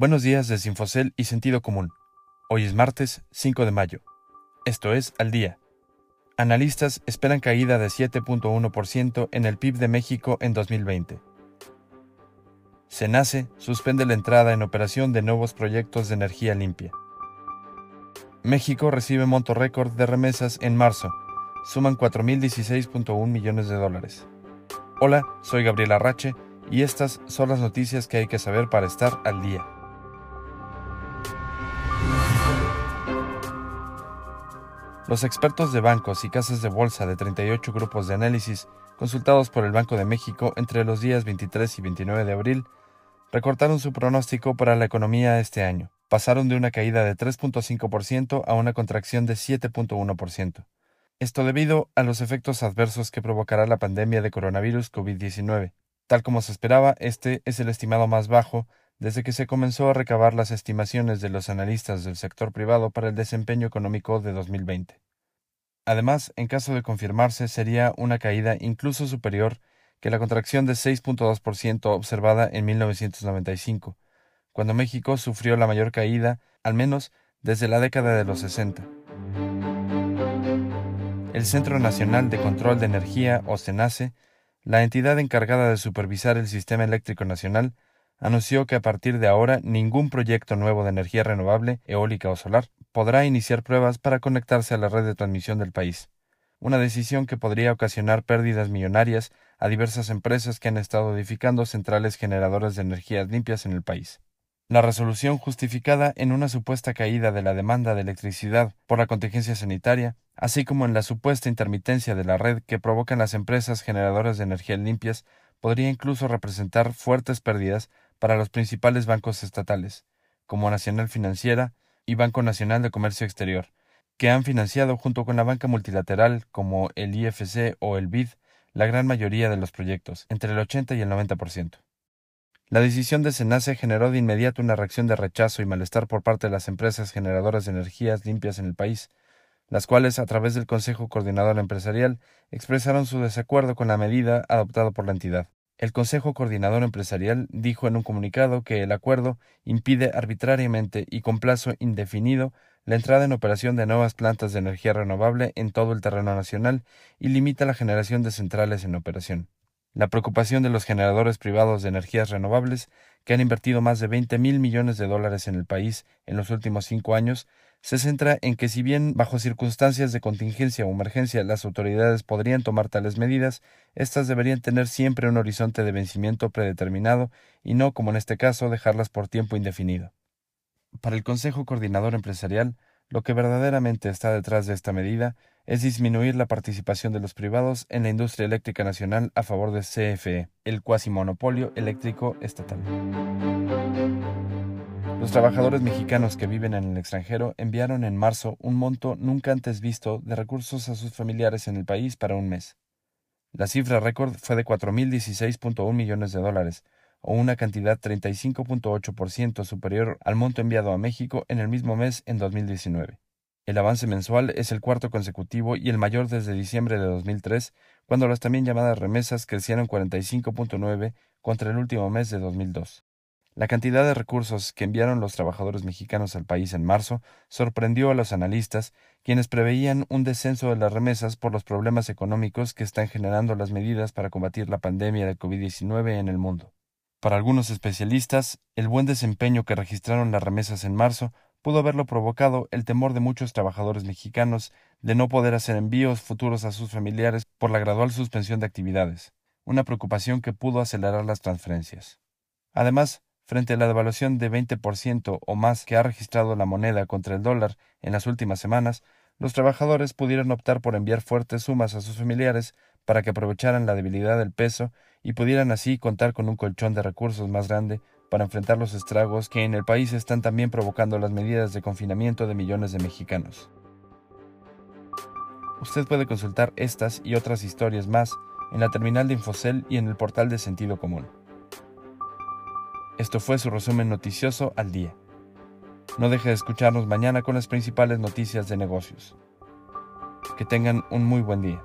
Buenos días de Sinfocel y Sentido Común. Hoy es martes 5 de mayo. Esto es Al Día. Analistas esperan caída de 7.1% en el PIB de México en 2020. Senace suspende la entrada en operación de nuevos proyectos de energía limpia. México recibe monto récord de remesas en marzo. Suman 4.016.1 millones de dólares. Hola, soy Gabriela Rache y estas son las noticias que hay que saber para estar al día. Los expertos de bancos y casas de bolsa de 38 grupos de análisis consultados por el Banco de México entre los días 23 y 29 de abril recortaron su pronóstico para la economía este año. Pasaron de una caída de 3.5% a una contracción de 7.1%. Esto debido a los efectos adversos que provocará la pandemia de coronavirus COVID-19. Tal como se esperaba, este es el estimado más bajo desde que se comenzó a recabar las estimaciones de los analistas del sector privado para el desempeño económico de 2020. Además, en caso de confirmarse, sería una caída incluso superior que la contracción de 6.2% observada en 1995, cuando México sufrió la mayor caída, al menos desde la década de los 60. El Centro Nacional de Control de Energía, o CENACE, la entidad encargada de supervisar el sistema eléctrico nacional, anunció que a partir de ahora ningún proyecto nuevo de energía renovable, eólica o solar, podrá iniciar pruebas para conectarse a la red de transmisión del país, una decisión que podría ocasionar pérdidas millonarias a diversas empresas que han estado edificando centrales generadoras de energías limpias en el país. La resolución justificada en una supuesta caída de la demanda de electricidad por la contingencia sanitaria, así como en la supuesta intermitencia de la red que provocan las empresas generadoras de energías limpias, podría incluso representar fuertes pérdidas para los principales bancos estatales, como Nacional Financiera y Banco Nacional de Comercio Exterior, que han financiado junto con la banca multilateral como el IFC o el BID la gran mayoría de los proyectos, entre el 80 y el 90%. La decisión de Senace generó de inmediato una reacción de rechazo y malestar por parte de las empresas generadoras de energías limpias en el país, las cuales, a través del Consejo Coordinador Empresarial, expresaron su desacuerdo con la medida adoptada por la entidad. El Consejo Coordinador Empresarial dijo en un comunicado que el acuerdo impide arbitrariamente y con plazo indefinido la entrada en operación de nuevas plantas de energía renovable en todo el terreno nacional y limita la generación de centrales en operación. La preocupación de los generadores privados de energías renovables, que han invertido más de 20 mil millones de dólares en el país en los últimos cinco años, se centra en que si bien bajo circunstancias de contingencia o emergencia las autoridades podrían tomar tales medidas, éstas deberían tener siempre un horizonte de vencimiento predeterminado y no, como en este caso, dejarlas por tiempo indefinido. Para el Consejo Coordinador Empresarial, lo que verdaderamente está detrás de esta medida es disminuir la participación de los privados en la industria eléctrica nacional a favor de CFE, el cuasimonopolio eléctrico estatal. Los trabajadores mexicanos que viven en el extranjero enviaron en marzo un monto nunca antes visto de recursos a sus familiares en el país para un mes. La cifra récord fue de 4.016.1 millones de dólares, o una cantidad 35.8% superior al monto enviado a México en el mismo mes en 2019. El avance mensual es el cuarto consecutivo y el mayor desde diciembre de 2003, cuando las también llamadas remesas crecieron 45.9 contra el último mes de 2002. La cantidad de recursos que enviaron los trabajadores mexicanos al país en marzo sorprendió a los analistas, quienes preveían un descenso de las remesas por los problemas económicos que están generando las medidas para combatir la pandemia de COVID-19 en el mundo. Para algunos especialistas, el buen desempeño que registraron las remesas en marzo pudo haberlo provocado el temor de muchos trabajadores mexicanos de no poder hacer envíos futuros a sus familiares por la gradual suspensión de actividades, una preocupación que pudo acelerar las transferencias. Además, frente a la devaluación de 20% o más que ha registrado la moneda contra el dólar en las últimas semanas, los trabajadores pudieron optar por enviar fuertes sumas a sus familiares para que aprovecharan la debilidad del peso y pudieran así contar con un colchón de recursos más grande para enfrentar los estragos que en el país están también provocando las medidas de confinamiento de millones de mexicanos. Usted puede consultar estas y otras historias más en la terminal de Infocel y en el portal de Sentido Común. Esto fue su resumen noticioso al día. No deje de escucharnos mañana con las principales noticias de negocios. Que tengan un muy buen día.